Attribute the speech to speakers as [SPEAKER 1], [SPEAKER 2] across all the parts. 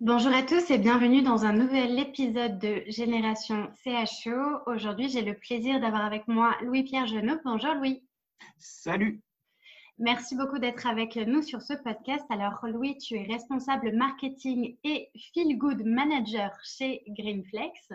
[SPEAKER 1] Bonjour à tous et bienvenue dans un nouvel épisode de Génération CHO. Aujourd'hui, j'ai le plaisir d'avoir avec moi Louis-Pierre Genot. Bonjour Louis.
[SPEAKER 2] Salut.
[SPEAKER 1] Merci beaucoup d'être avec nous sur ce podcast. Alors Louis, tu es responsable marketing et feel good manager chez Greenflex.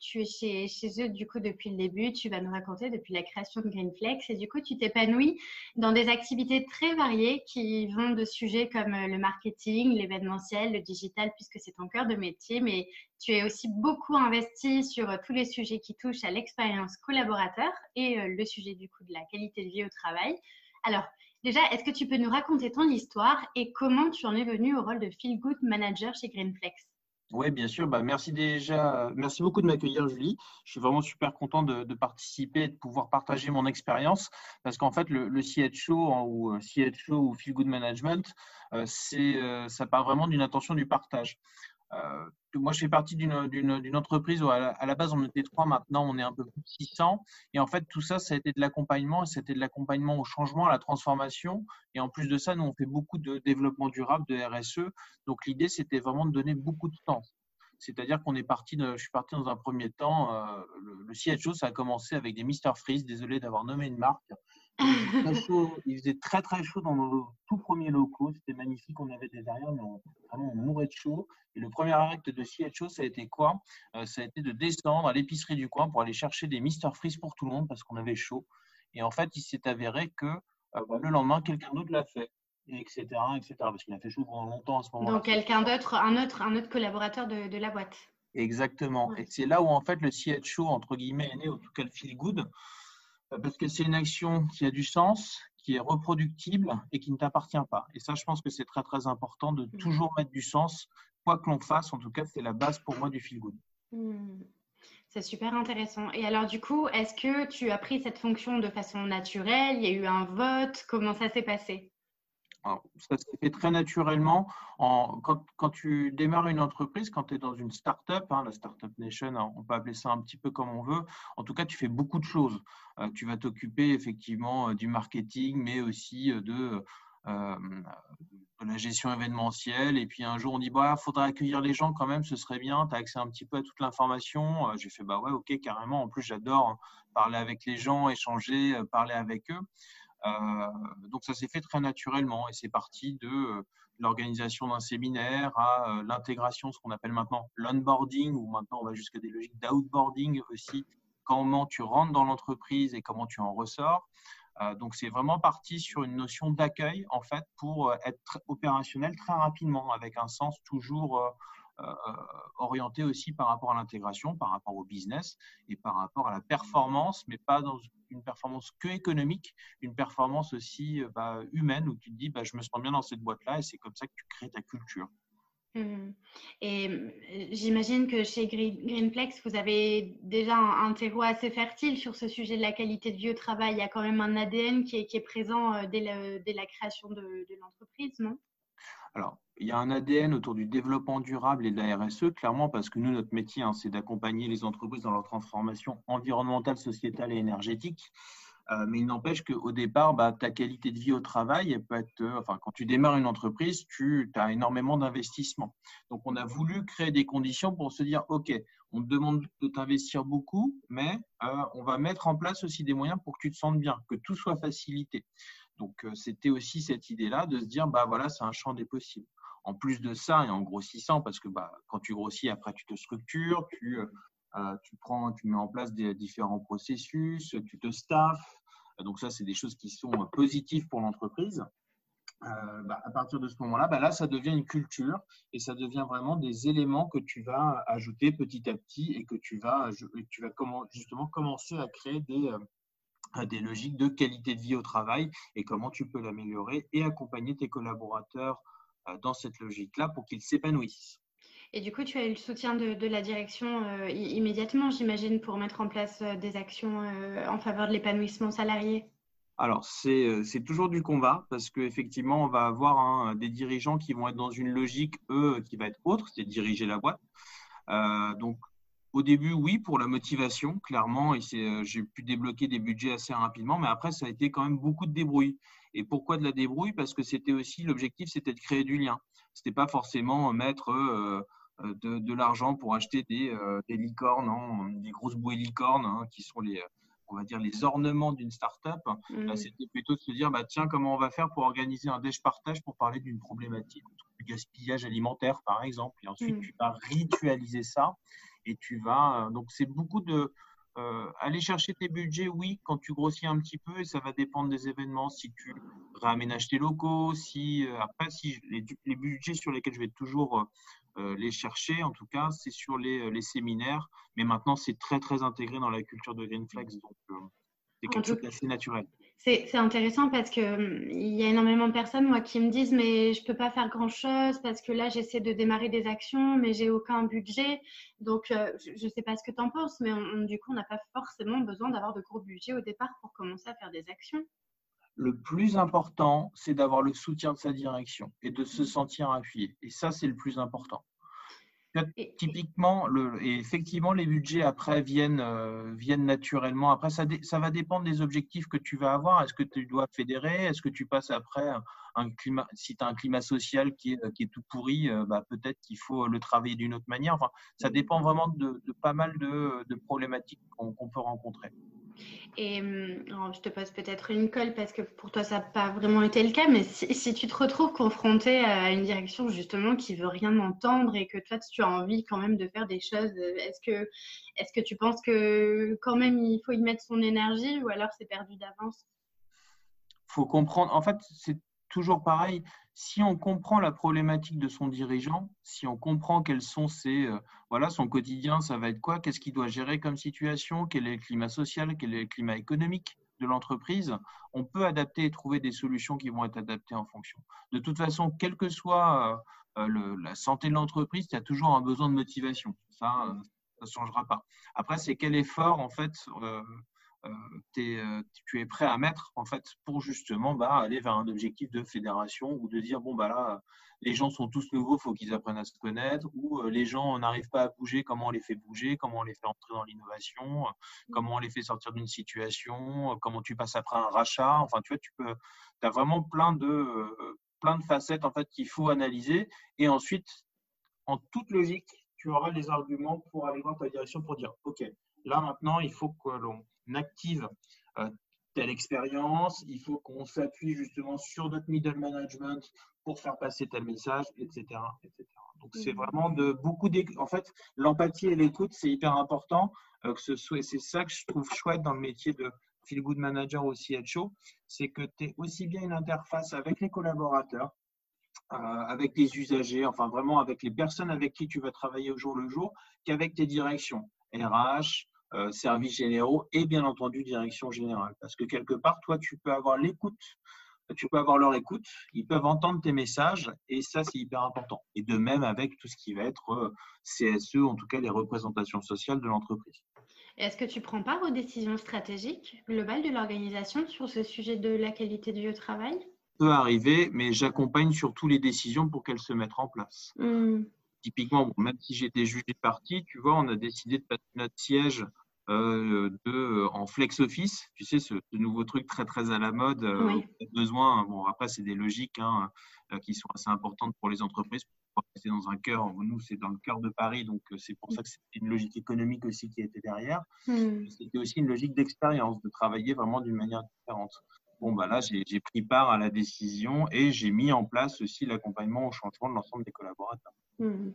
[SPEAKER 1] Tu es chez, chez eux du coup depuis le début. Tu vas nous raconter depuis la création de Greenflex et du coup tu t'épanouis dans des activités très variées qui vont de sujets comme le marketing, l'événementiel, le digital puisque c'est ton cœur de métier, mais tu es aussi beaucoup investi sur tous les sujets qui touchent à l'expérience collaborateur et euh, le sujet du coup de la qualité de vie au travail. Alors, Déjà, est-ce que tu peux nous raconter ton histoire et comment tu en es venu au rôle de Feel Good Manager chez Greenflex?
[SPEAKER 2] Oui, bien sûr. Bah, merci déjà. Merci beaucoup de m'accueillir, Julie. Je suis vraiment super content de, participer et de pouvoir partager mon expérience parce qu'en fait, le, le CHO hein, ou euh, CHO ou Feel Good Management, euh, c'est, euh, ça part vraiment d'une intention du partage. Euh, moi, je fais partie d'une entreprise où à la, base, on était trois, maintenant, on est un peu plus de 600. Et en fait, tout ça, ça a été de l'accompagnement, c'était de l'accompagnement au changement, à la transformation. Et en plus de ça, nous, on fait beaucoup de développement durable, de RSE. Donc, l'idée, c'était vraiment de donner beaucoup de temps. C'est-à-dire qu'on est parti, je suis parti dans un premier temps, euh, le, le, CHO, ça a commencé avec des Mr Freeze, désolé d'avoir nommé une marque. Il faisait, très très chaud dans nos tout premiers locaux, c'était magnifique, on avait des derrière, mais on, vraiment on mourait de chaud. Et le premier acte de CHO, ça a été quoi? Euh, Ça a été de descendre à l'épicerie du coin pour aller chercher des Mr Freeze pour tout le monde parce qu'on avait chaud. Et en fait, il s'est avéré que euh, bah, le lendemain, quelqu'un d'autre l'a fait etc., etc. Parce qu'il a fait chaud pendant longtemps à ce moment-là.
[SPEAKER 1] Donc quelqu'un d'autre, un autre, un autre collaborateur de, de la boîte.
[SPEAKER 2] Exactement. Et c'est là où en fait le CHO entre guillemets est né, en tout cas le feel good, parce que c'est une action qui a du sens, qui est reproductible et qui ne t'appartient pas. Et ça, je pense que c'est très très important de mmh. toujours mettre du sens, quoi que l'on fasse. En tout cas, c'est la base pour moi du feel good.
[SPEAKER 1] Mmh. C'est super intéressant. Et alors, du coup, est-ce que tu as pris cette fonction de façon naturelle? Il y a eu un vote? Comment ça s'est passé?
[SPEAKER 2] Ça s'est fait très naturellement. En, quand, tu démarres une entreprise, quand tu es dans une start-up, hein, la Startup Nation, on peut appeler ça un petit peu comme on veut. En tout cas, tu fais beaucoup de choses. Euh, tu vas t'occuper effectivement euh, du marketing, mais aussi euh, de, de, la gestion événementielle. Et puis un jour, on dit bah, faudrait accueillir les gens quand même, ce serait bien. Tu as accès un petit peu à toute l'information. J'ai fait bah ouais, ok, carrément. En plus, j'adore hein, parler avec les gens, échanger, parler avec eux. Euh, donc ça s'est fait très naturellement et c'est parti de euh, l'organisation d'un séminaire à euh, l'intégration, ce qu'on appelle maintenant l'onboarding, ou maintenant on va jusqu'à des logiques d'outboarding aussi, comment tu rentres dans l'entreprise et comment tu en ressors. donc c'est vraiment parti sur une notion d'accueil en fait pour être opérationnel très rapidement avec un sens toujours orienté aussi par rapport à l'intégration, par rapport au business et par rapport à la performance, mais pas dans une performance que économique, une performance aussi euh, bah, humaine où tu te dis bah, je me sens bien dans cette boîte-là et c'est comme ça que tu crées ta culture.
[SPEAKER 1] Mmh. Et euh, j'imagine que chez Greenplex, vous avez déjà un, terreau assez fertile sur ce sujet de la qualité de vie au travail. Il y a quand même un ADN qui est, présent dès, la création de, de l'entreprise, non?
[SPEAKER 2] Alors, il y a un ADN autour du développement durable et de la RSE, clairement, parce que nous, notre métier, hein, c'est d'accompagner les entreprises dans leur transformation environnementale, sociétale et énergétique. Euh, mais il n'empêche qu'au départ, bah, ta qualité de vie au travail, peut être, euh, enfin, quand tu démarres une entreprise, tu as énormément d'investissement. Donc, on a voulu créer des conditions pour se dire, OK, on te demande de t'investir beaucoup, mais euh, on va mettre en place aussi des moyens pour que tu te sentes bien, que tout soit facilité. Donc, c'était aussi cette idée-là de se dire, bah voilà, c'est un champ des possibles. En plus de ça, et en grossissant, parce que bah, quand tu grossis, après, tu te structures, tu, tu, prends, tu mets en place des différents processus, tu te staffes, donc ça, c'est des choses qui sont positives pour l'entreprise. Euh, bah, à partir de ce moment-là, bah, là, ça devient une culture et ça devient vraiment des éléments que tu vas ajouter petit à petit et que tu vas, tu vas justement commencer à créer des, euh, des logiques de qualité de vie au travail et comment tu peux l'améliorer et accompagner tes collaborateurs euh, dans cette logique-là pour qu'ils s'épanouissent.
[SPEAKER 1] Et du coup, tu as eu le soutien de, la direction euh, immédiatement, j'imagine, pour mettre en place euh, des actions euh, en faveur de l'épanouissement salarié?
[SPEAKER 2] Alors, c'est toujours du combat parce qu'effectivement, on va avoir des dirigeants qui vont être dans une logique, eux, qui va être autre, c'est diriger la boîte. donc, au début, oui, pour la motivation, clairement, et j'ai pu débloquer des budgets assez rapidement, mais après, ça a été quand même beaucoup de débrouille. Et pourquoi de la débrouille? Parce que c'était aussi l'objectif, c'était de créer du lien. Ce n'était pas forcément mettre euh, de, l'argent pour acheter des, euh, licornes, hein, des grosses bouées licornes, hein, qui sont les, on va dire, les ornements d'une start-up. Mmh. C'était plutôt de se dire, bah, tiens, comment on va faire pour organiser un déj-partage pour parler d'une problématique, du gaspillage alimentaire, par exemple. Et ensuite, mmh. tu vas ritualiser ça et tu vas. Euh, donc, c'est beaucoup de. aller chercher tes budgets, oui, quand tu grossis un petit peu, et ça va dépendre des événements. Si tu réaménages tes locaux, si après, si les, les, budgets sur lesquels je vais toujours euh, les chercher. En tout cas, c'est sur les, les, séminaires. Mais maintenant, c'est très, très intégré dans la culture de Greenflex. Donc, euh, c'est quelque chose d'assez naturel.
[SPEAKER 1] C'est intéressant parce qu'il hum, il y a énormément de personnes moi, qui me disent Mais je ne peux pas faire grand-chose parce que là, j'essaie de démarrer des actions, mais j'ai aucun budget. Donc, euh, je ne sais pas ce que tu en penses, mais du coup, on n'a pas forcément besoin d'avoir de gros budgets au départ pour commencer à faire des actions
[SPEAKER 2] le plus important, c'est d'avoir le soutien de sa direction et de se sentir appuyé. Et ça, c'est le plus important. Typiquement, le, et effectivement, les budgets après viennent, euh, viennent naturellement. Après, ça, ça, va dépendre des objectifs que tu vas avoir. Est-ce que tu dois fédérer? Est-ce que tu passes après un climat Si tu as un climat social qui est, qui est tout pourri, euh, bah, peut-être qu'il faut le travailler d'une autre manière. Enfin, ça dépend vraiment de, pas mal de, de problématiques qu'on peut rencontrer.
[SPEAKER 1] Et hum, je te pose peut-être une colle parce que pour toi, ça n'a pas vraiment été le cas, mais si, tu te retrouves confronté à une direction justement qui veut rien entendre et que toi, tu as envie quand même de faire des choses, est-ce que, est que tu penses que quand même il faut y mettre son énergie ou alors c'est perdu d'avance?
[SPEAKER 2] Faut comprendre. En fait, c'est toujours pareil, si on comprend la problématique de son dirigeant, si on comprend quels sont ses, euh, voilà, son quotidien, ça va être quoi Qu'est-ce qu'il doit gérer comme situation Quel est le climat social Quel est le climat économique de l'entreprise On peut adapter et trouver des solutions qui vont être adaptées en fonction. De toute façon, quelle que soit euh, euh, la santé de l'entreprise, il y a toujours un besoin de motivation. Ça, ça ne changera pas. Après, c'est quel effort, en fait, euh, euh, tu es prêt à mettre en fait pour justement bah, aller vers un objectif de fédération ou de dire bon bah là les gens sont tous nouveaux, il faut qu'ils apprennent à se connaître ou euh, les gens n'arrivent pas à bouger, comment on les fait bouger, comment on les fait entrer dans l'innovation, comment on les fait sortir d'une situation, comment tu passes après un rachat. Enfin tu vois tu peux as vraiment plein de plein de facettes en fait qu'il faut analyser et ensuite en toute logique tu auras les arguments pour aller voir ta direction pour dire ok là maintenant il faut que l'on active euh, telle expérience, il faut qu'on s'appuie justement sur notre middle management pour faire passer tel message, etc. etc. Donc c'est mhm. vraiment de beaucoup En fait, l'empathie et l'écoute, c'est hyper important. Euh, que ce soit, c'est ça que je trouve chouette dans le métier de feel good manager ou CHO, c'est que tu es aussi bien une interface avec les collaborateurs, euh, avec les usagers, enfin vraiment avec les personnes avec qui tu vas travailler au jour le jour, qu'avec tes directions, RH, euh, services généraux et bien entendu direction générale. Parce que quelque part, toi, tu peux avoir l'écoute, tu peux avoir leur écoute, ils peuvent entendre tes messages et ça, c'est hyper important. Et de même avec tout ce qui va être euh, CSE, en tout cas les représentations sociales de l'entreprise.
[SPEAKER 1] Est-ce que tu prends part aux décisions stratégiques globales de l'organisation sur ce sujet de la qualité du travail?
[SPEAKER 2] Peut arriver, mais j'accompagne surtout les décisions pour qu'elles se mettent en place. Mmh. Typiquement, même si j'étais jugé parti, tu vois, on a décidé de passer notre siège euh, de, en flex office, tu sais, ce, nouveau truc très très à la mode. Euh, besoin, bon, après, c'est des logiques hein, qui sont assez importantes pour les entreprises. C'est dans un cœur, nous, c'est dans le cœur de Paris, donc c'est pour ça que c'est une logique économique aussi qui était derrière. Hmm. C'était aussi une logique d'expérience, de travailler vraiment d'une manière différente. Bon, bah là, j'ai pris part à la décision et j'ai mis en place aussi l'accompagnement au changement de l'ensemble des collaborateurs.
[SPEAKER 1] Hmm.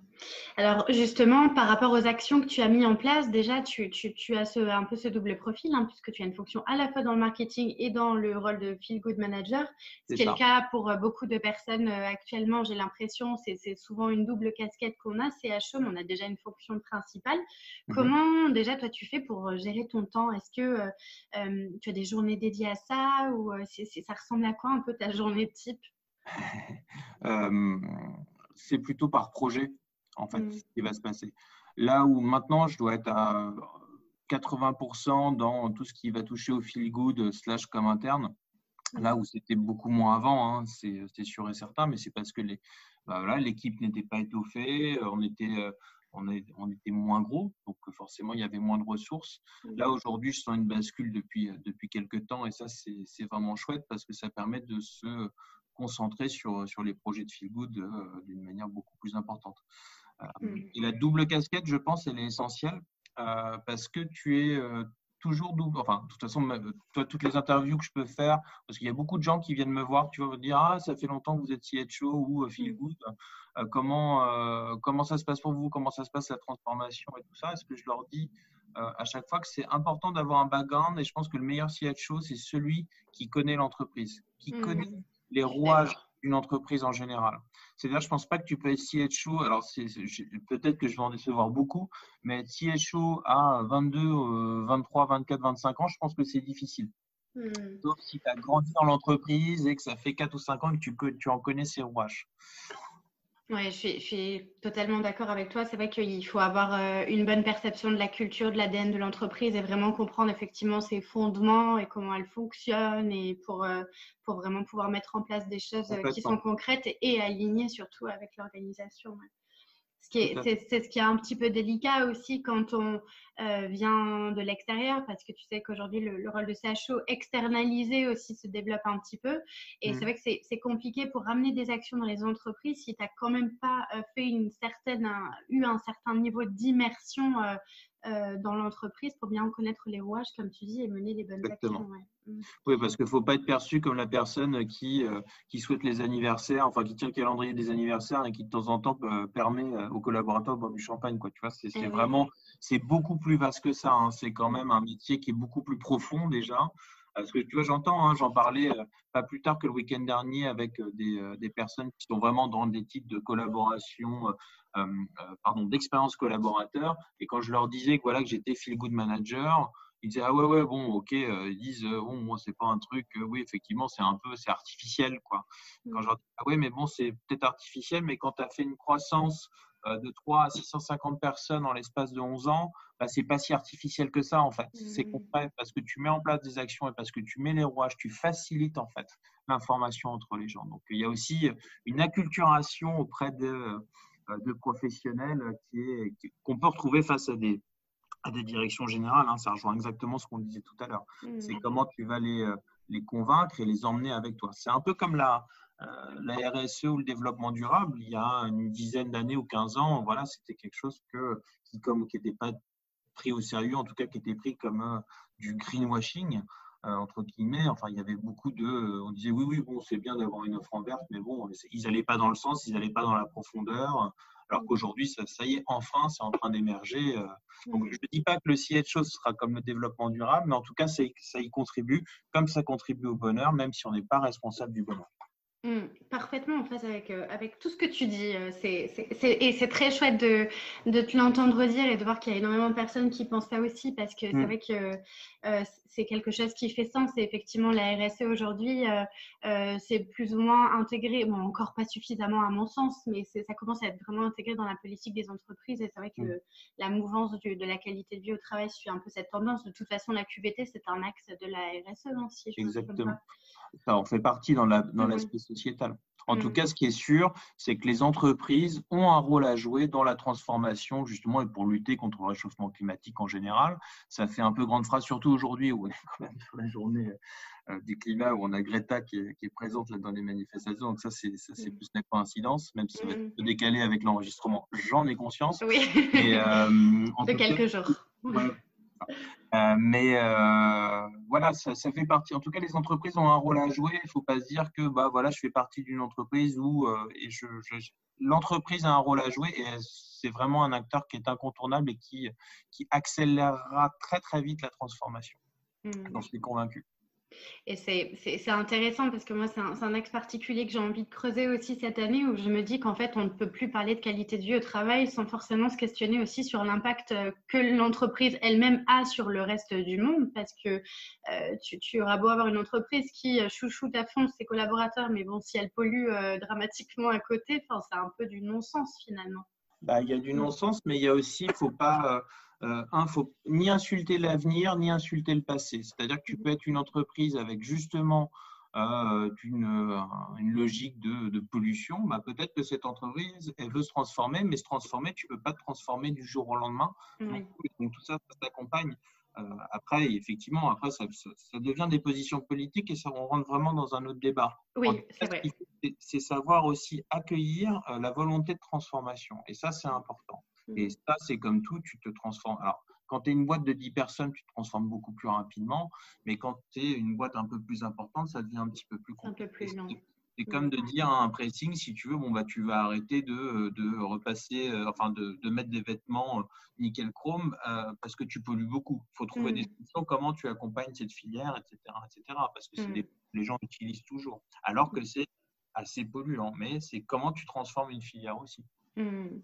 [SPEAKER 1] Alors justement, par rapport aux actions que tu as mis en place, déjà tu, as ce, un peu ce double profil, hein, puisque tu as une fonction à la fois dans le marketing et dans le rôle de feel good manager. Ce qui est le cas pour euh, beaucoup de personnes euh, actuellement, j'ai l'impression, c'est souvent une double casquette qu'on a. CHO, mais on a déjà une fonction principale. Mhm. Comment déjà toi tu fais pour euh, gérer ton temps? Est-ce que tu as des journées dédiées à ça? Ou ça ressemble à quoi un peu ta journée type?
[SPEAKER 2] c'est plutôt par projet, en fait, mm. ce qui va se passer. Là où maintenant, je dois être à 80% dans tout ce qui va toucher au feel good slash comme interne. Là où c'était beaucoup moins avant, hein, c'est sûr et certain, mais c'est parce que bah l'équipe n'était pas étoffée, on était, euh, on, était moins gros, donc forcément il y avait moins de ressources. Mm. Là aujourd'hui, je sens une bascule depuis, depuis quelques temps et ça c'est vraiment chouette parce que ça permet de se concentrer sur, sur les projets de feel good euh, d'une manière beaucoup plus importante. Euh, mm. Et la double casquette, je pense, elle est essentielle euh, parce que tu es toujours double. Enfin, de toute façon, toi, toutes les interviews que je peux faire, parce qu'il y a beaucoup de gens qui viennent me voir, tu vas me dire Ah, ça fait longtemps que vous êtes CHO ou Feel mm. Good. comment, comment ça se passe pour vous? Comment ça se passe la transformation et tout ça? Est-ce que je leur dis à chaque fois que c'est important d'avoir un background et je pense que le meilleur CHO, c'est celui qui connaît l'entreprise, qui mm. connaît les rouages d'une entreprise en général. C'est-à-dire, je ne pense pas que tu peux être CHO, alors peut-être que je vais en décevoir beaucoup, mais être CHO à 22, 23, 24, 25 ans, je pense que c'est difficile. Hmm. Sauf si tu as grandi dans l'entreprise et que ça fait 4 ou 5 ans que tu, que tu en connais ces rouages.
[SPEAKER 1] Oui, je suis, totalement d'accord avec toi. C'est vrai qu'il faut avoir euh, une bonne perception de la culture, de l'ADN de l'entreprise et vraiment comprendre effectivement ses fondements et comment elle fonctionne et pour, euh, pour vraiment pouvoir mettre en place des choses euh, qui sont concrètes et, alignées surtout avec l'organisation. C'est ce qui est un petit peu délicat aussi quand on euh, vient de l'extérieur, parce que tu sais qu'aujourd'hui, le, rôle de CHO externalisé aussi se développe un petit peu. Et c'est mmh. vrai que c'est compliqué pour ramener des actions dans les entreprises si tu n'as quand même pas euh, fait une certaine, eu un certain niveau d'immersion euh, euh, dans l'entreprise pour bien connaître les rouages, comme tu dis, et mener les bonnes actions.
[SPEAKER 2] Mm. Oui, parce qu'il ne faut pas être perçu comme la personne qui, euh, qui souhaite les anniversaires, enfin qui tient le calendrier des anniversaires et qui de temps en temps euh, permet aux collaborateurs de boire du champagne. Quoi. Tu vois, c'est eh vraiment, c'est beaucoup plus vaste que ça. Hein. C'est quand même un métier qui est beaucoup plus profond déjà. Parce que tu vois, j'entends, hein, j'en parlais pas plus tard que le week-end dernier avec des, des, personnes qui sont vraiment dans des types de collaboration euh, euh, pardon, d'expérience collaborateur. Et quand je leur disais que, voilà, que j'étais feel good manager, ils disaient ah ouais ouais bon ok ils disent bon moi c'est pas un truc oui effectivement c'est un peu c'est artificiel quoi quand je leur dis ah ouais mais bon c'est peut-être artificiel mais quand tu as fait une croissance de 3 à 650 personnes en l'espace de 11 ans bah, c'est pas si artificiel que ça en fait c'est mmh. concret parce que tu mets en place des actions et parce que tu mets les rouages tu facilites en fait l'information entre les gens donc il y a aussi une acculturation auprès de euh, de professionnels qui est, qu'on peut retrouver face à des, à des directions générales. Hein. Ça rejoint exactement ce qu'on disait tout à l'heure. Mmh. C'est comment tu vas les, euh, les convaincre et les emmener avec toi. C'est un peu comme la, euh, la RSE ou le développement durable. Il y a une dizaine d'années ou 15 ans, voilà, c'était quelque chose que, qui n'était pas pris au sérieux, en tout cas qui était pris comme du greenwashing. Euh, entre guillemets. Enfin, il y avait beaucoup de. On disait oui, oui, bon, c'est bien d'avoir une offre en verte, mais bon, ils n'allaient pas dans le sens, ils n'allaient pas dans la profondeur. Alors mm. qu'aujourd'hui, ça, ça, y est, enfin, c'est en train d'émerger. Euh. Donc, je ne dis pas que le CHO sera comme le développement durable, mais en tout cas, ça y contribue, comme ça contribue au bonheur, même si on n'est pas responsable du bonheur.
[SPEAKER 1] Mm, parfaitement en avec, euh, avec tout ce que tu dis. Euh, c'est, et c'est très chouette de, de te l'entendre dire et de voir qu'il y a énormément de personnes qui pensent ça aussi parce que c'est mm. vrai que euh, c'est quelque chose qui fait sens. Et effectivement, la RSE aujourd'hui, c'est plus ou moins intégré, bon, encore pas suffisamment à mon sens, mais ça commence à être vraiment intégré dans la politique des entreprises. Et c'est vrai que mm. la mouvance de la qualité de vie au travail suit un peu cette tendance. De toute façon, la QVT, c'est un axe de la RSE,
[SPEAKER 2] hein, Exactement. Ça en fait partie dans l'aspect sociétale. En tout mmh. cas, ce qui est sûr, c'est que les entreprises ont un rôle à jouer dans la transformation, justement, et pour lutter contre le réchauffement climatique en général. Ça fait un peu grande phrase, surtout aujourd'hui, où on est quand même sur la journée euh, du climat, où on a Greta qui est, présente là dans les manifestations. Donc ça, c'est mmh. plus une coïncidence, même si ça va être mmh. décalé avec l'enregistrement. J'en ai conscience.
[SPEAKER 1] Oui. Et, euh, de quelques jours.
[SPEAKER 2] Euh, mais euh, voilà, ça, fait partie. En tout cas, les entreprises ont un rôle à jouer. Il ne faut pas se dire que bah, voilà, je fais partie d'une entreprise où euh, et je, l'entreprise a un rôle à jouer et c'est vraiment un acteur qui est incontournable et qui, qui accélérera très très vite la transformation. Mmh. J'en suis convaincu.
[SPEAKER 1] Et c'est intéressant parce que moi, c'est un, axe particulier que j'ai envie de creuser aussi cette année où je me dis qu'en fait, on ne peut plus parler de qualité de vie au travail sans forcément se questionner aussi sur l'impact euh, que l'entreprise elle-même a sur le reste du monde parce que euh, tu, auras beau avoir une entreprise qui euh, chouchoute à fond ses collaborateurs, mais bon, si elle pollue dramatiquement à côté, c'est un peu du non-sens finalement.
[SPEAKER 2] Bah, il y a du non-sens, mais il y a aussi, il ne faut pas un, faut ni insulter l'avenir, ni insulter le passé. C'est-à-dire que tu peux être une entreprise avec justement euh, une, une, logique de, de pollution. Bah, Peut-être que cette entreprise, elle veut se transformer, mais se transformer, tu ne peux pas te transformer du jour au lendemain. Donc, tout ça, ça s'accompagne. Euh, après, effectivement, après, ça, ça, devient des positions politiques et ça, on rentre vraiment dans un autre débat.
[SPEAKER 1] Oui, c'est vrai.
[SPEAKER 2] C'est savoir aussi accueillir euh, la volonté de transformation. Et ça, c'est important. Et mmh. ça, c'est comme tout, tu te transformes. Alors, quand tu es une boîte de 10 personnes, tu te transformes beaucoup plus rapidement. Mais quand tu es une boîte un peu plus importante, ça devient un petit peu plus compliqué. C'est comme de mmh. dire à un pressing, si tu veux, bon, bah, tu vas arrêter de, de repasser, euh, enfin, de, de, mettre des vêtements euh, nickel chrome euh, parce que tu pollues beaucoup. Il faut trouver des mmh. solutions, comment tu accompagnes cette filière, etc. etc. parce que les gens l'utilisent toujours. Alors que c'est assez polluant, mais c'est comment tu transformes une filière aussi.
[SPEAKER 1] Hmm.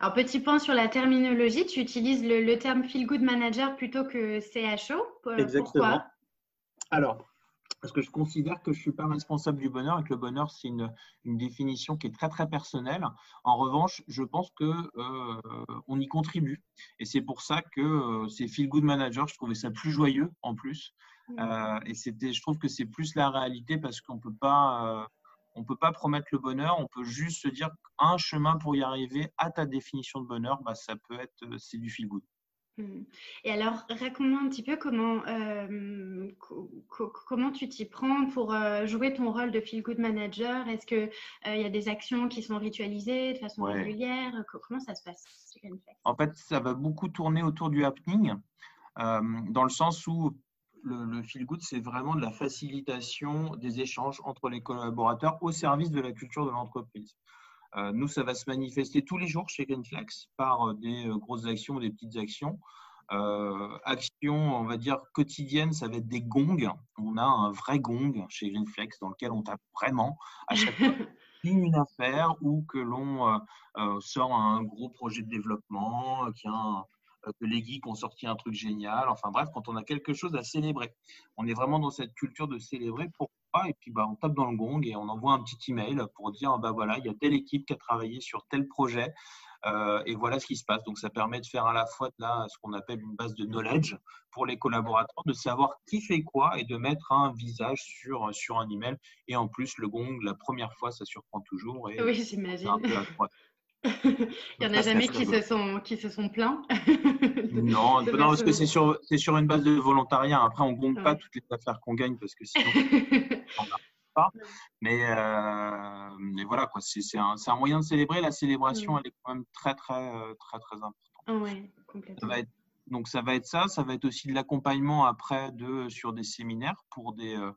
[SPEAKER 1] Alors, petit point sur la terminologie, tu utilises le, terme Feel Good Manager plutôt que CHO.
[SPEAKER 2] Exactement. Alors, parce que je considère que je ne suis pas responsable du bonheur et que le bonheur, c'est une, définition qui est très, très personnelle. En revanche, je pense qu'on euh, y contribue. Et c'est pour ça que euh, c'est Feel Good Manager, je trouvais ça plus joyeux en plus. Hmm. Euh, et c'était, je trouve que c'est plus la réalité parce qu'on ne peut pas on ne peut pas promettre le bonheur, on peut juste se dire qu'un chemin pour y arriver à ta définition de bonheur, bah, ça peut être, euh, c'est du feel good.
[SPEAKER 1] Hmm. Et alors, raconte-moi un petit peu comment, euh, comment tu t'y prends pour euh, jouer ton rôle de feel good manager. Est-ce qu'il il y a des actions qui sont ritualisées de façon régulière? Comment ça se passe
[SPEAKER 2] En fait, ça va beaucoup tourner autour du happening, dans le sens où le, feel good, c'est vraiment de la facilitation des échanges entre les collaborateurs au service de la culture de l'entreprise. Euh, nous, ça va se manifester tous les jours chez Greenflex par euh, des euh, grosses actions ou des petites actions. actions, on va dire, quotidiennes, ça va être des gongs. On a un vrai gong chez Greenflex dans lequel on tape vraiment à chaque fois une affaire ou que l'on sort un gros projet de développement, qui a un, euh, que les geeks ont sorti un truc génial. Enfin bref, quand on a quelque chose à célébrer, on est vraiment dans cette culture de célébrer. Pourquoi Et puis bah, on tape dans le gong et on envoie un petit email pour dire bah voilà, il y a telle équipe qui a travaillé sur tel projet. Euh, et voilà ce qui se passe. Donc, ça permet de faire à la fois là, ce qu'on appelle une base de knowledge pour les collaborateurs, de savoir qui fait quoi et de mettre un visage sur, sur un email. Et en plus, le gong, la première fois, ça surprend toujours. Et
[SPEAKER 1] oui, j'imagine. Il n'y en a jamais qui se, sont, qui se sont plaints.
[SPEAKER 2] non, non parce que c'est sur, sur une base de volontariat. Après, on ne compte pas toutes les affaires qu'on gagne parce que sinon, on pas. Mais, euh, mais voilà, quoi, c'est, un, un, moyen de célébrer. La célébration, elle est quand même très, très, euh, très, très, importante.
[SPEAKER 1] Oui, complètement.
[SPEAKER 2] donc, ça va être ça. Ça va être aussi de l'accompagnement après de, sur des séminaires pour des. Euh,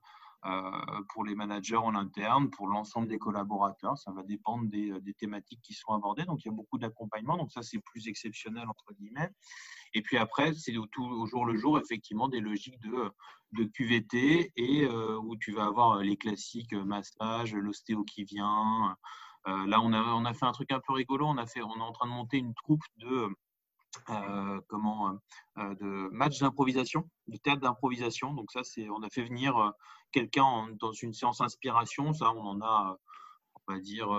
[SPEAKER 2] pour les managers en interne, pour l'ensemble des collaborateurs. Ça va dépendre des, des, thématiques qui sont abordées. Donc, il y a beaucoup d'accompagnement. Donc, ça, c'est plus exceptionnel, entre guillemets. Et puis après, c'est au, jour le jour, effectivement, des logiques de, de QVT et euh, où tu vas avoir les classiques euh, massage, l'ostéo qui vient. là, on a, on a fait un truc un peu rigolo. On, a fait, on est en train de monter une troupe de euh, comment euh, de match d'improvisation, du théâtre d'improvisation. Donc ça, c'est on a fait venir euh, quelqu'un dans une séance inspiration. Ça, on en a, on va dire,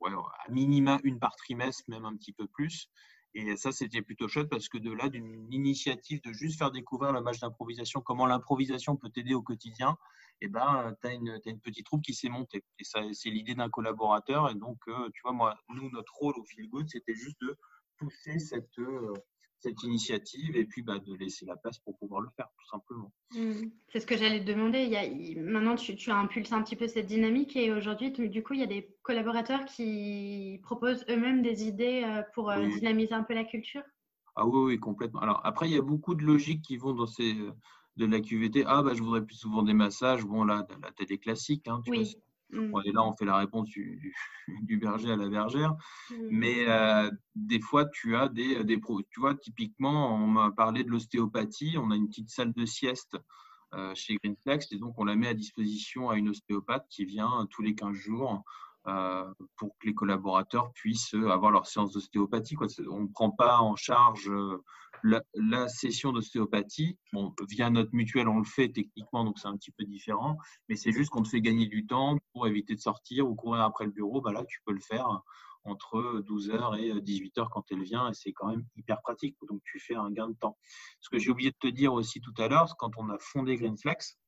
[SPEAKER 2] ouais, à minima une par trimestre, même un petit peu plus. Et ça, c'était plutôt chouette parce que de là, d'une initiative de juste faire découvrir le match d'improvisation, comment l'improvisation peut t'aider au quotidien, eh ben, tu as, une petite troupe qui s'est montée. Et ça, c'est l'idée d'un collaborateur. Et donc, euh, tu vois, moi, nous, notre rôle au Feel Good, c'était juste de pousser cette, euh, cette initiative et puis bah, de laisser la place pour pouvoir le faire, tout simplement.
[SPEAKER 1] Mmh. C'est ce que j'allais te demander. Il y a, maintenant, tu, tu, as impulsé un petit peu cette dynamique et aujourd'hui, du coup, il y a des collaborateurs qui proposent eux-mêmes des idées euh, pour euh, dynamiser un peu la culture?
[SPEAKER 2] Ah oui, oui, complètement. Alors après, il y a beaucoup de logiques qui vont dans ces de la QVT. Ah, bah, je voudrais plus souvent des massages. Bon, là, la est classique. Hein, tu oui. Mmh. et là, on fait la réponse du, berger à la bergère. Mmh. Mais euh, des fois, tu as des, des Tu vois, typiquement, on m'a parlé de l'ostéopathie. On a une petite salle de sieste euh, chez Greenflex et donc on la met à disposition à une ostéopathe qui vient tous les 15 jours euh, pour que les collaborateurs puissent avoir leur séance d'ostéopathie. On ne prend pas en charge la, session d'ostéopathie, bon, via notre mutuelle, on le fait techniquement, donc c'est un petit peu différent, mais c'est juste qu'on te fait gagner du temps pour éviter de sortir ou courir après le bureau. Bah là, tu peux le faire entre 12h et 18h quand elle vient, et c'est quand même hyper pratique. Donc, tu fais un gain de temps. Ce que j'ai oublié de te dire aussi tout à l'heure, quand on a fondé Greenflex,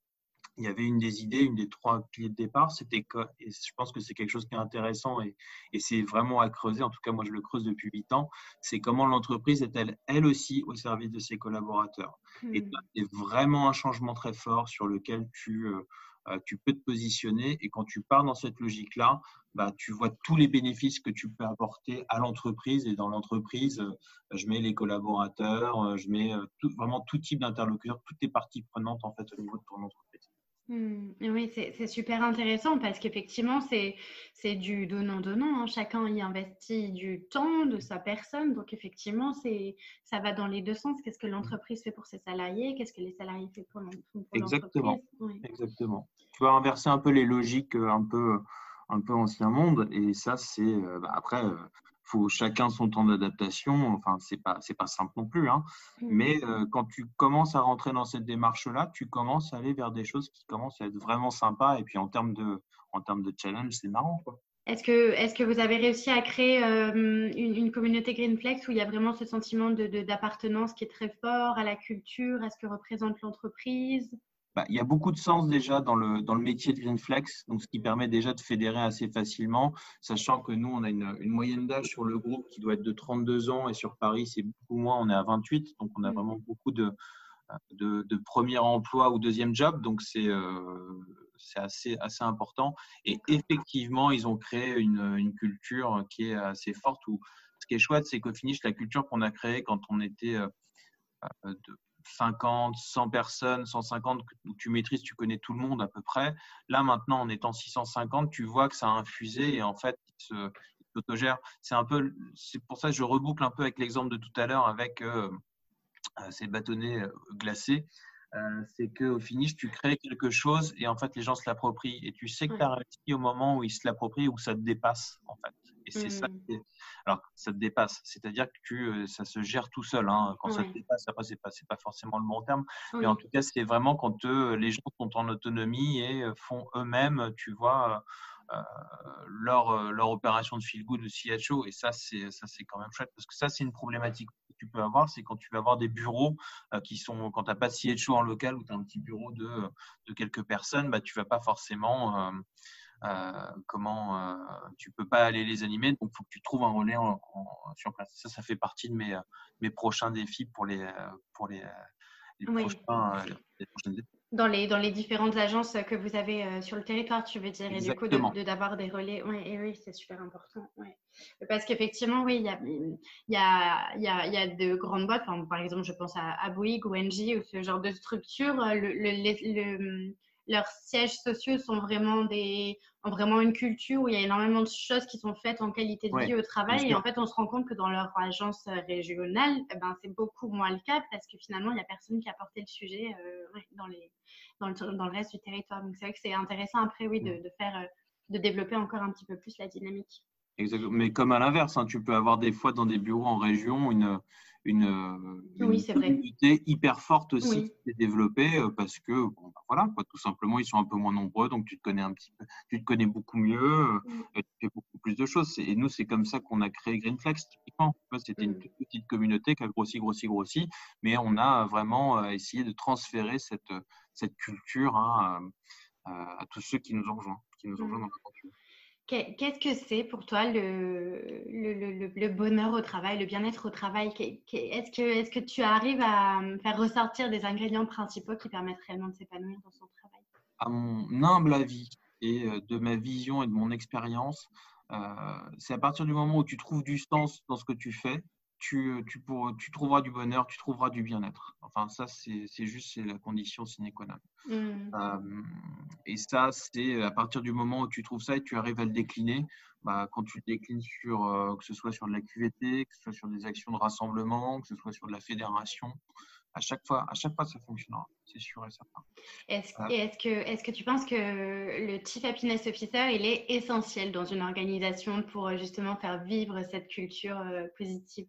[SPEAKER 2] il y avait une des idées, une des trois piliers de départ, c'était que, et je pense que c'est quelque chose qui est intéressant et, c'est vraiment à creuser, en tout cas moi je le creuse depuis huit ans, c'est comment l'entreprise est-elle elle aussi au service de ses collaborateurs. Et c'est hmm. vraiment un changement très fort sur lequel tu, euh, euh, tu peux te positionner et quand tu pars dans cette logique-là, bah, tu vois tous les bénéfices que tu peux apporter à l'entreprise et dans l'entreprise, euh, je mets les collaborateurs, je mets vraiment tout type d'interlocuteurs, toutes les parties prenantes en fait au niveau de ton entreprise.
[SPEAKER 1] Mmh. Oui, c'est super intéressant parce qu'effectivement, c'est du donnant-donnant. Hein. Chacun y investit du temps de sa personne. Donc, effectivement, ça va dans les deux sens. Qu'est-ce que l'entreprise fait pour ses salariés? Qu'est-ce que les salariés font pour l'entreprise?
[SPEAKER 2] Exactement. Exactement. Tu vas inverser un peu les logiques euh, un peu, un peu ancien monde. Et ça, c'est euh, bah, après, euh, faut chacun son temps d'adaptation. Enfin, c'est pas c'est pas simple non plus. Hein. Mmh. Mais euh, quand tu commences à rentrer dans cette démarche-là, tu commences à aller vers des choses qui commencent à être vraiment sympas. Et puis en termes de en termes de challenge, c'est marrant.
[SPEAKER 1] Est-ce que, est que vous avez réussi à créer euh, une, communauté Greenflex où il y a vraiment ce sentiment d'appartenance de, qui est très fort à la culture, à ce que représente l'entreprise?
[SPEAKER 2] Bah, il y a beaucoup de sens déjà dans le, dans le métier de Greenflex, donc ce qui permet déjà de fédérer assez facilement, sachant que nous, on a une, une moyenne d'âge sur le groupe qui doit être de 32 ans et sur Paris, c'est beaucoup moins, on est à 28, donc on a mmh. vraiment beaucoup de, de, de premier emploi ou deuxième job, donc c'est euh, assez, assez important. Et effectivement, ils ont créé une, une, culture qui est assez forte. Où, ce qui est chouette, c'est qu'au finish, la culture qu'on a créée quand on était euh, de, 50, 100 personnes, 150, où tu maîtrises, tu connais tout le monde à peu près. Là, maintenant, en étant 650, tu vois que ça a infusé et en fait, il s'autogère. C'est un peu, c'est pour ça que je reboucle un peu avec l'exemple de tout à l'heure avec euh, euh, ces bâtonnets euh, glacés. c'est qu'au finish, tu crées quelque chose et en fait, les gens se l'approprient. Et tu sais que tu as réussi au moment où ils se l'approprient, où ça te dépasse, en fait. Et c'est ça. Mmh. Alors, ça te dépasse. C'est-à-dire que euh, ça se gère tout seul. Hein. Quand ça te dépasse, après, ce n'est pas, pas, forcément le bon terme. Mais en tout cas, c'est vraiment quand euh, les gens sont en autonomie et euh, font eux-mêmes, tu vois, leur, leur opération de feel good, de CHO. Et ça, c'est quand même chouette parce que ça, c'est une problématique que tu peux avoir. C'est quand tu vas avoir des bureaux qui sont, quand tu n'as pas de CHO en local ou tu as un petit bureau de, de quelques personnes, bah, tu ne vas pas forcément euh, comment euh, tu peux pas aller les animer, donc il faut que tu trouves un relais en, sur place. Ça, ça fait partie de mes, euh, mes prochains défis pour les, pour les, prochains,
[SPEAKER 1] dans les, dans les différentes agences que vous avez sur le territoire, tu veux dire, et du coup, d'avoir des relais. Ouais, oui, c'est super important. Parce qu'effectivement, oui, il y a, y, a, y, a, y a de grandes boîtes, par exemple, je pense à, à Bouygues ou NG ou ce genre de structure. le, le leurs sièges sociaux sont vraiment des, ont vraiment une culture où il y a énormément de choses qui sont faites en qualité de vie au travail. Et en fait, on se rend compte que dans leur agence régionale, eh ben, c'est beaucoup moins le cas parce que finalement, il n'y a personne qui a porté le sujet euh, dans, les, dans, le, dans le reste du territoire. Donc, c'est vrai que c'est intéressant après, oui, de, de faire, euh, de développer encore un petit peu plus la dynamique.
[SPEAKER 2] Exactement. Mais comme à l'inverse, hein, tu peux avoir des fois dans des bureaux en région une, une, communauté hyper forte aussi qui est développée euh, parce que bon, bah, voilà, quoi, tout simplement, ils sont un peu moins nombreux, donc tu te connais un petit peu, tu te connais beaucoup mieux, euh, tu fais beaucoup plus de choses. Et nous, c'est comme ça qu'on a créé Greenflex, typiquement. C'était une mm. petite communauté qui a grossi, grossi, grossi, mais on a vraiment euh, essayé de transférer cette, cette culture hein, à, tous ceux qui nous ont rejoints, qui nous ont rejoints mm. dans.
[SPEAKER 1] Qu'est-ce que c'est pour toi le, bonheur au travail, le bien-être au travail? Est-ce que, tu arrives à faire ressortir des ingrédients principaux qui permettent réellement de s'épanouir dans son travail?
[SPEAKER 2] À mon humble avis et euh, de ma vision et de mon expérience, euh, c'est à partir du moment où tu trouves du sens dans ce que tu fais, tu, tu, pour, tu trouveras du bonheur, tu trouveras du bien-être. Enfin, ça, c'est juste la condition sine qua non. Mmh. Euh, et ça, c'est à partir du moment où tu trouves ça et tu arrives à le décliner, bah, quand tu le déclines sur, euh, que ce soit sur de la QVT, que ce soit sur des actions de rassemblement, que ce soit sur de la fédération, à chaque fois, à chaque fois, ça fonctionnera, c'est sûr et certain.
[SPEAKER 1] Est-ce est que, est que tu penses que le Chief Happiness Officer, il est essentiel dans une organisation pour justement faire vivre cette culture euh, positive?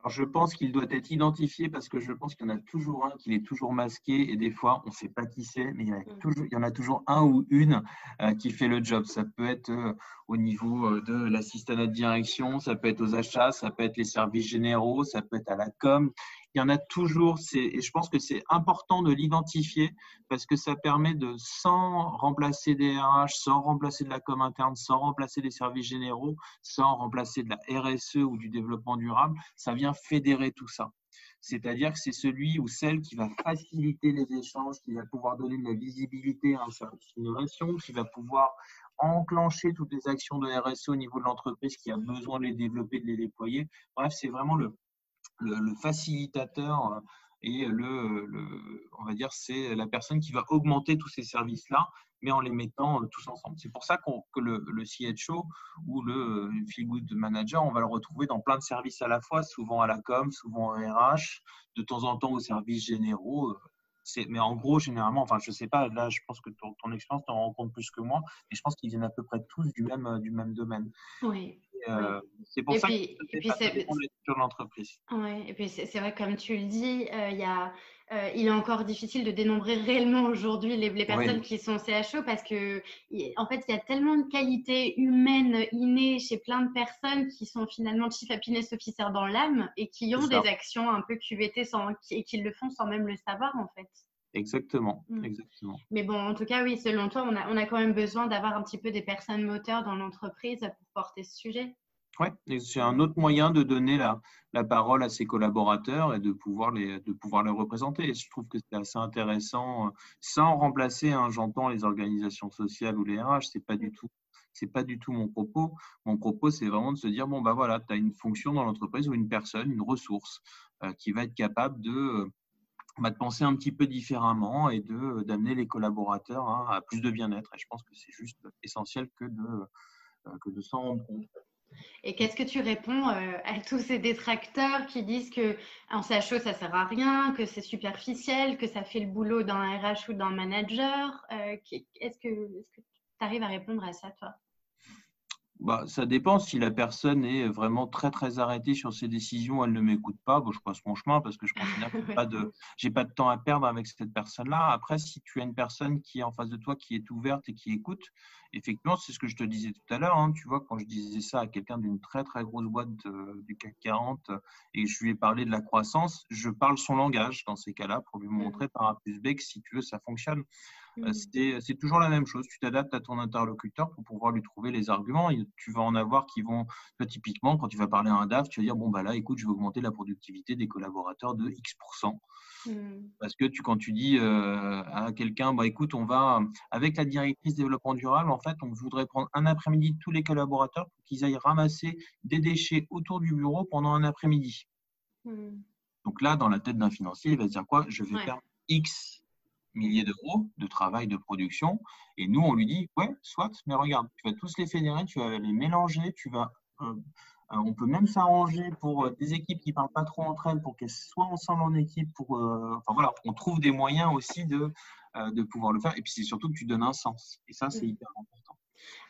[SPEAKER 2] Alors, je pense qu'il doit être identifié parce que je pense qu'il y en a toujours un qui est toujours masqué et des fois, on ne sait pas qui c'est, mais il y, a mm. toujours, il y en a toujours un ou une euh, qui fait le job. Ça peut être euh, au niveau euh, de l'assistant de direction, ça peut être aux achats, ça peut être les services généraux, ça peut être à la com il y en a toujours, et je pense que c'est important de l'identifier parce que ça permet de, sans remplacer des RH, sans remplacer de la com interne, sans remplacer des services généraux, sans remplacer de la RSE ou du développement durable, ça vient fédérer tout ça. C'est-à-dire que c'est celui ou celle qui va faciliter les échanges, qui va pouvoir donner de la visibilité à un service d'innovation, qui va pouvoir enclencher toutes les actions de RSE au niveau de l'entreprise qui a besoin de les développer, de les déployer. Bref, c'est vraiment le, le, facilitateur euh, et le, on va dire, c'est la personne qui va augmenter tous ces services-là, mais en les mettant euh, tous ensemble. C'est pour ça que le, le CHO ou le Feel Good Manager, on va le retrouver dans plein de services à la fois, souvent à la com, souvent en RH, de temps en temps aux services généraux. Mais en gros, généralement, enfin, je sais pas, là, je pense que ton, ton expérience t'en rend compte plus que moi, mais je pense qu'ils viennent à peu près tous du même, du même domaine.
[SPEAKER 1] Oui.
[SPEAKER 2] Euh, c'est pour ça puis, que c'est sur l'entreprise.
[SPEAKER 1] Ouais, et puis c'est vrai, comme tu le dis, euh, il y a, euh, il est encore difficile de dénombrer réellement aujourd'hui les, les, personnes qui sont CHO parce que, en fait, il y a tellement de qualités humaines innées chez plein de personnes qui sont finalement chief happiness officer dans l'âme et qui ont des actions un peu QVT sans, et qui le font sans même le savoir, en fait.
[SPEAKER 2] Exactement, mm. exactement.
[SPEAKER 1] Mais bon, en tout cas, oui, selon toi, on a, on a quand même besoin d'avoir un petit peu des personnes moteurs dans l'entreprise pour porter ce sujet.
[SPEAKER 2] Oui, c'est un autre moyen de donner la, la, parole à ses collaborateurs et de pouvoir les, de pouvoir les représenter. Et je trouve que c'est assez intéressant, euh, sans remplacer, hein, j'entends les organisations sociales ou les RH, c'est pas du tout c'est pas du tout mon propos. Mon propos, c'est vraiment de se dire bon, bah voilà, tu as une fonction dans l'entreprise ou une personne, une ressource euh, qui va être capable de, euh, de penser un petit peu différemment et de d'amener les collaborateurs hein, à plus de bien-être. Et je pense que c'est juste essentiel que de, euh, que de s'en rendre compte.
[SPEAKER 1] Et qu'est-ce que tu réponds euh, à tous ces détracteurs qui disent que en CHO ça sert à rien, que c'est superficiel, que ça fait le boulot d'un RH ou d'un manager euh, Est-ce que tu arrives à répondre à ça toi?
[SPEAKER 2] Bah, ça dépend. Si la personne est vraiment très très arrêtée sur ses décisions, elle ne m'écoute pas, bon, je passe mon chemin parce que je considère que je n'ai pas, de, pas de temps à perdre avec cette personne-là. Après, si tu as une personne qui est en face de toi, qui est ouverte et qui écoute, effectivement, c'est ce que je te disais tout à l'heure. Hein, tu vois, quand je disais ça à quelqu'un d'une très très grosse boîte du CAC 40 et je lui ai parlé de la croissance, je parle son langage dans ces cas-là pour lui mmh. montrer par A plus B que si tu veux, ça fonctionne. Euh, mmh. C'est toujours la même chose. Tu t'adaptes à ton interlocuteur pour pouvoir lui trouver les arguments. Et tu vas en avoir qui vont, typiquement, quand tu vas parler à un DAF, tu vas dire bon, bah là, écoute, je vais augmenter la productivité des collaborateurs de X%. Mmh. Parce que tu, quand tu dis euh, à quelqu'un, bah, écoute, on va, avec la directrice développement durable, en fait, on voudrait prendre un après-midi tous les collaborateurs pour qu'ils aillent ramasser des déchets autour du bureau pendant un après-midi. Mmh. Donc là, dans la tête d'un financier, il va se dire quoi? Je vais faire X milliers d'euros de travail de production. Et nous, on lui dit, ouais, soit, mais regarde, tu vas tous les fédérer, tu vas les mélanger, tu vas, euh, euh, on peut même s'arranger pour euh, des équipes qui ne parlent pas trop entre elles, pour qu'elles soient ensemble en équipe. Pour, enfin voilà, on trouve des moyens aussi de, de pouvoir le faire. Et puis c'est surtout que tu donnes un sens. Et ça, c'est hyper important.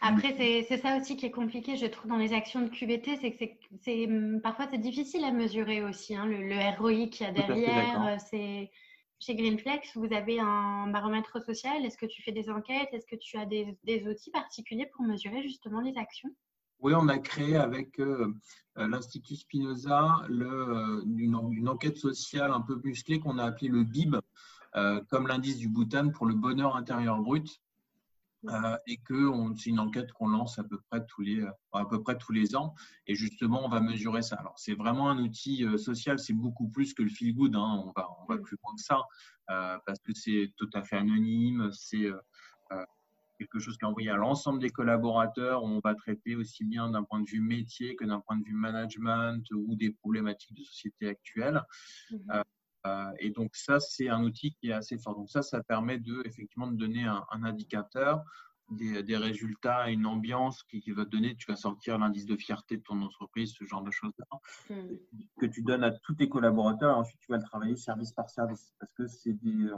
[SPEAKER 1] Après, c'est ça aussi qui est compliqué, je trouve, dans les actions de QVT, c'est que c'est hum, parfois c'est difficile à mesurer aussi, hein, le, ROI qu'il y a derrière. Euh, c'est chez Greenflex, vous avez un baromètre social. Est-ce que tu fais des enquêtes? Est-ce que tu as des, outils particuliers pour mesurer justement les actions?
[SPEAKER 2] Oui, on a créé avec euh, euh, l'Institut Spinoza une, enquête sociale un peu musclée qu'on a appelée le BIB, comme l'indice du Bhutan pour le bonheur intérieur brut. Euh, et que c'est une enquête qu'on lance à peu près tous les à peu près tous les ans et justement on va mesurer ça. Alors c'est vraiment un outil euh, social, c'est beaucoup plus que le feel good. Hein. on va on va plus loin que ça euh, parce que c'est tout à fait anonyme, c'est quelque chose qui est envoyé à l'ensemble des collaborateurs. On va traiter aussi bien d'un point de vue métier que d'un point de vue management ou des problématiques de société actuelles. Mm-hmm. Euh, et donc ça, c'est un outil qui est assez fort. Donc ça, ça permet de effectivement de donner un, indicateur, des, résultats, une ambiance qui, va te donner, tu vas sortir l'indice de fierté de ton entreprise, ce genre de choses-là, hmm. que tu donnes à tous tes collaborateurs. Et ensuite, tu vas le travailler service par service, parce que c'est des,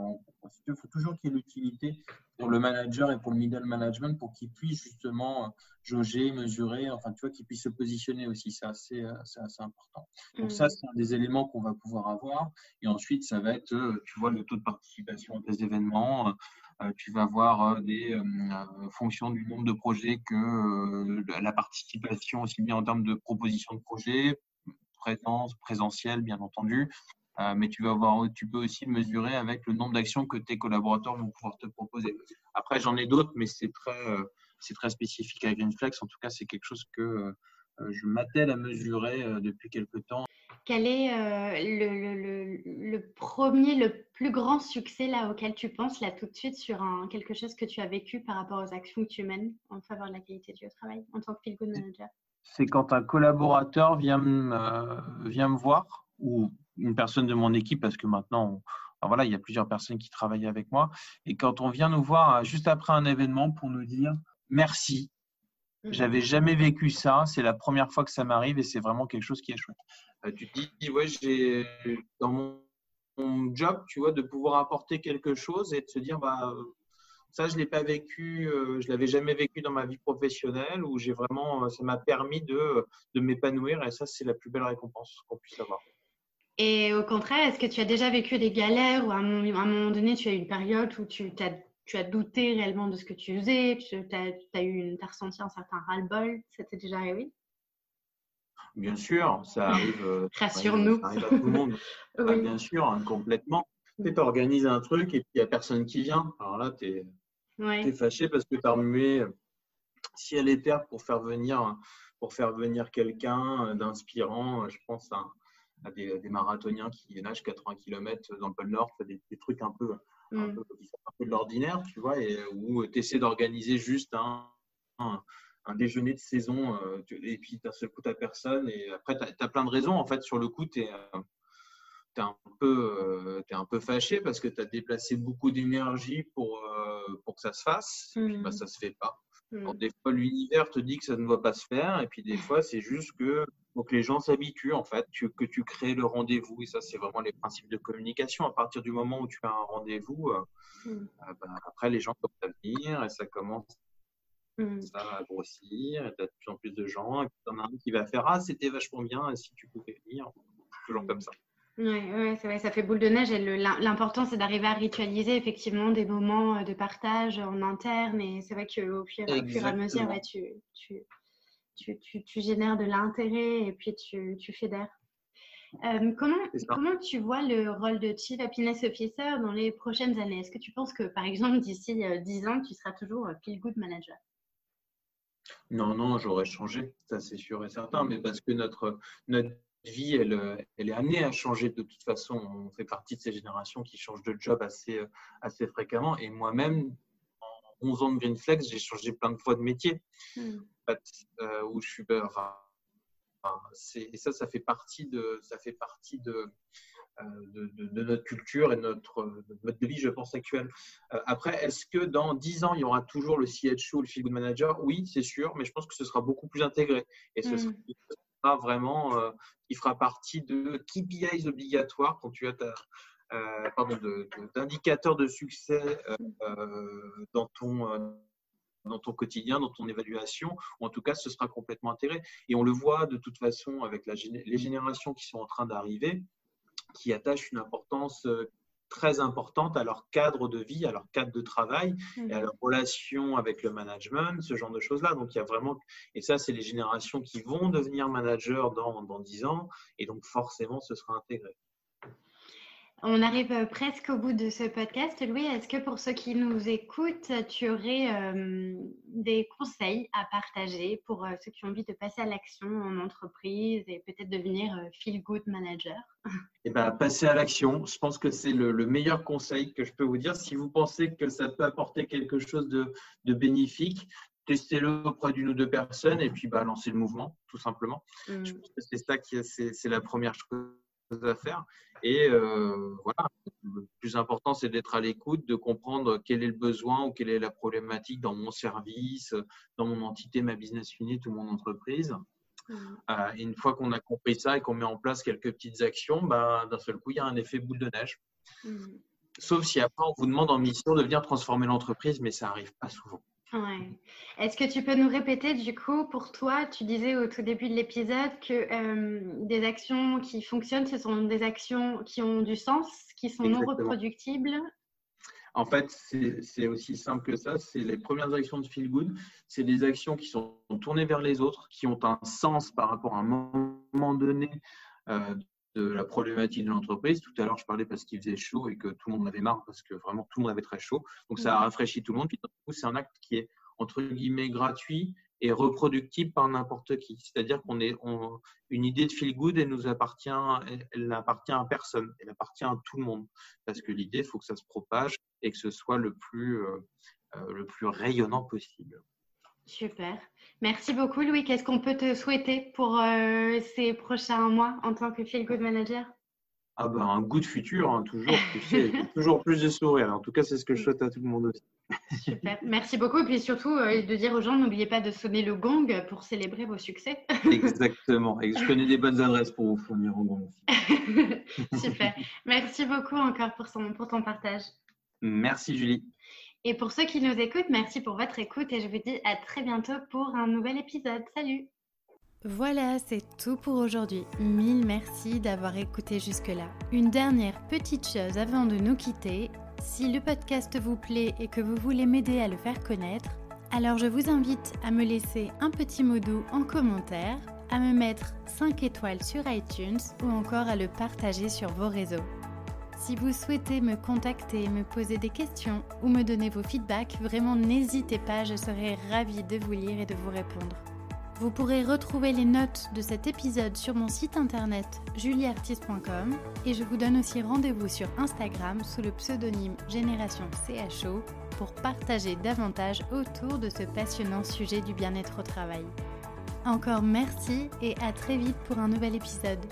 [SPEAKER 2] il faut toujours qu'il y ait l'utilité pour le manager et pour le middle management pour qu'ils puissent justement jauger, mesurer, enfin, tu vois, qu'ils puissent se positionner aussi. C'est assez, euh, assez, important. Donc, ça, mm. c'est un des éléments qu'on va pouvoir avoir. Et ensuite, ça va être, euh, tu vois, le taux de participation à tes événements. Euh, tu vas voir des fonctions du nombre de projets que la participation, aussi bien en termes de proposition de projets, présence, présentiel, bien entendu, euh, mais tu, vas avoir, tu peux aussi le mesurer avec le nombre d'actions que tes collaborateurs vont pouvoir te proposer. Après, j'en ai d'autres, mais c'est très, euh, c'est très spécifique à Greenflex. En tout cas, c'est quelque chose que euh, je m'attelle à mesurer depuis quelques temps.
[SPEAKER 1] Quel est le, le, le, premier, le plus grand succès là auquel tu penses là tout de suite sur un, quelque chose que tu as vécu par rapport aux actions que tu mènes en faveur de la qualité du travail en tant que feel good manager?
[SPEAKER 2] C'est quand un collaborateur vient, vient me voir ou une personne de mon équipe parce que maintenant, voilà, il y a plusieurs personnes qui travaillent avec moi. Et quand on vient nous voir euh, juste après un événement pour nous dire merci, mmh. j'avais jamais vécu ça, c'est la première fois que ça m'arrive et c'est vraiment quelque chose qui est chouette. Euh, tu te dis, ouais, j'ai dans mon, job, tu vois, de pouvoir apporter quelque chose et de se dire, bah, ça, je ne l'ai pas vécu, euh, je l'avais jamais vécu dans ma vie professionnelle où j'ai vraiment, ça m'a permis de, de m'épanouir et ça, c'est la plus belle récompense qu'on puisse avoir.
[SPEAKER 1] Et au contraire, est-ce que tu as déjà vécu des galères ou à un, moment donné, tu as eu une période où tu as, tu as douté réellement de ce que tu faisais, tu as, eu as ressenti un certain ras-le-bol Ça t'est déjà arrivé?
[SPEAKER 2] Bien sûr, ça arrive. Euh,
[SPEAKER 1] Rassure-nous.
[SPEAKER 2] Ça arrive à tout le monde. Ah, bien sûr, hein, complètement. Tu organises un truc et puis il n'y a personne qui vient. Alors là, tu es, fâché parce que tu as remué ciel et terre pour faire venir, pour faire venir quelqu'un euh, d'inspirant. Je pense à à des, marathoniens qui nagent 80 km dans le pôle Nord, des, des trucs un peu, un, mm. peu, un peu de l'ordinaire, tu vois, et où tu essaies d'organiser juste un, un, déjeuner de saison euh, et puis d'un seul coup, tu personne. Et après, tu as, plein de raisons. En fait, sur le coup, tu es, es, un peu, euh, es un peu fâché parce que tu as déplacé beaucoup d'énergie pour, euh, pour que ça se fasse. Et puis, bah, mm. ça se fait pas. Mm. des fois, l'univers te dit que ça ne va pas se faire, et puis des fois, c'est juste que faut que les gens s'habituent en fait, que tu crées le rendez-vous. Et ça, c'est vraiment les principes de communication. À partir du moment où tu as un rendez-vous, euh, mm. euh, ben, après les gens commencent à venir et ça commence mm. à grossir. Et tu as de plus en plus de gens. Et puis tu en as un qui va faire Ah, c'était vachement bien, si tu pouvais venir. Toujours comme ça.
[SPEAKER 1] Oui, ouais, c'est vrai, ça fait boule de neige. Et l'important, c'est d'arriver à ritualiser effectivement des moments euh, de partage en interne. Et c'est vrai qu'au fur, fur et à mesure, tu, tu, tu, tu, tu, génères de l'intérêt et puis tu, tu fédères. Euh, comment, comment tu vois le rôle de Chief Happiness Officer dans les prochaines années? Est-ce que tu penses que, par exemple, d'ici 10 euh, ans, tu seras toujours Feel Good Manager?
[SPEAKER 2] Non, non, j'aurais changé, ça c'est sûr et certain, mais parce que notre, notre vie, elle, elle, est amenée à changer de toute façon. On fait partie de ces générations qui changent de job assez, assez fréquemment. Et moi-même, en 11 ans de Greenflex, j'ai changé plein de fois de métier. Euh, où je suis, ben, enfin, et ça, ça fait partie de, ça fait partie de, euh, de, notre culture et de notre, mode de vie, je pense, actuel. Euh, après, est-ce que dans 10 ans, il y aura toujours le CHO, le Feel Good Manager? Oui, c'est sûr, mais je pense que ce sera beaucoup plus intégré. Et ce hmm. sera vraiment, il fera partie de KPIs obligatoires quand tu as ta, pardon, d'indicateurs de, succès dans ton dans ton quotidien, dans ton évaluation, ou en tout cas, ce sera complètement intégré. Et on le voit de toute façon avec les générations qui sont en train d'arriver, qui attachent une importance euh, très importante à leur cadre de vie, à leur cadre de travail et à mhm. leur relation avec le management, ce genre de choses-là. Donc, il y a vraiment, et ça, c'est les générations qui vont devenir managers dans, dans 10 ans, et donc forcément, ce sera intégré.
[SPEAKER 1] On arrive euh, presque au bout de ce podcast. Louis, est-ce que pour ceux qui nous écoutent, tu aurais euh, des conseils à partager pour euh, ceux qui ont envie de passer à l'action en entreprise et peut-être devenir feel good manager?
[SPEAKER 2] Eh ben, passer à l'action. Je pense que c'est le, meilleur conseil que je peux vous dire. Si vous pensez que ça peut apporter quelque chose de, bénéfique, testez-le auprès d'une ou deux personnes et puis bah, lancez le mouvement, tout simplement. Mmh. Je pense que c'est ça qui c'est la première chose à faire. Et euh, voilà, le plus important, c'est d'être à l'écoute, de comprendre quel est le besoin ou quelle est la problématique dans mon service, dans mon entité, ma business unit ou mon entreprise. Mmh. Euh, une fois qu'on a compris ça et qu'on met en place quelques petites actions, bah, d'un seul coup, il y a un effet boule de neige. Mmh. Sauf si après, on vous demande en mission de venir transformer l'entreprise, mais ça n'arrive pas souvent.
[SPEAKER 1] Ouais. Est-ce que tu peux nous répéter, du coup, pour toi, tu disais au tout début de l'épisode que euh, des actions qui fonctionnent, ce sont des actions qui ont du sens, qui sont non reproductibles?
[SPEAKER 2] En fait, c'est aussi simple que ça. C'est les premières actions de Feel Good. C'est des actions qui sont tournées vers les autres, qui ont un sens par rapport à un moment donné euh, de la problématique de l'entreprise. Tout à l'heure, je parlais parce qu'il faisait chaud et que tout le monde avait marre parce que vraiment tout le monde avait très chaud. Donc, ça a rafraîchi tout le monde. Puis, c'est un acte qui est entre guillemets gratuit et reproductible par n'importe qui. C'est-à-dire qu'on est une idée de feel good, elle nous appartient, elle n'appartient à personne, elle appartient à tout le monde. Parce que l'idée, il faut que ça se propage et que ce soit le plus, euh, euh, le plus rayonnant possible.
[SPEAKER 1] Super. Merci beaucoup, Louis. Qu'est-ce qu'on peut te souhaiter pour euh, ces prochains mois en tant que Feel Good Manager?
[SPEAKER 2] Ah ben, Un goût de futur, hein, toujours, toujours plus de sourire. En tout cas, c'est ce que je souhaite à tout le monde aussi.
[SPEAKER 1] Super. Merci beaucoup. Et puis surtout, euh, de dire aux gens, n'oubliez pas de sonner le gong pour célébrer vos succès.
[SPEAKER 2] Exactement. Et je connais des bonnes adresses pour vous fournir un gong
[SPEAKER 1] Super. Merci beaucoup encore pour, son, pour ton partage.
[SPEAKER 2] Merci, Julie.
[SPEAKER 1] Et pour ceux qui nous écoutent, merci pour votre écoute et je vous dis à très bientôt pour un nouvel épisode. Salut voilà, c'est tout pour aujourd'hui. Mille merci d'avoir écouté jusque-là. Une dernière petite chose avant de nous quitter. Si le podcast vous plaît et que vous voulez m'aider à le faire connaître, alors je vous invite à me laisser un petit mot doux en commentaire, à me mettre 5 étoiles sur iTunes ou encore à le partager sur vos réseaux. Si vous souhaitez me contacter, me poser des questions ou me donner vos feedbacks, vraiment n'hésitez pas, je serai ravie de vous lire et de vous répondre. Vous pourrez retrouver les notes de cet épisode sur mon site internet julieartiste.com et je vous donne aussi rendez-vous sur Instagram sous le pseudonyme Génération CHO pour partager davantage autour de ce passionnant sujet du bien-être au travail. Encore merci et à très vite pour un nouvel épisode.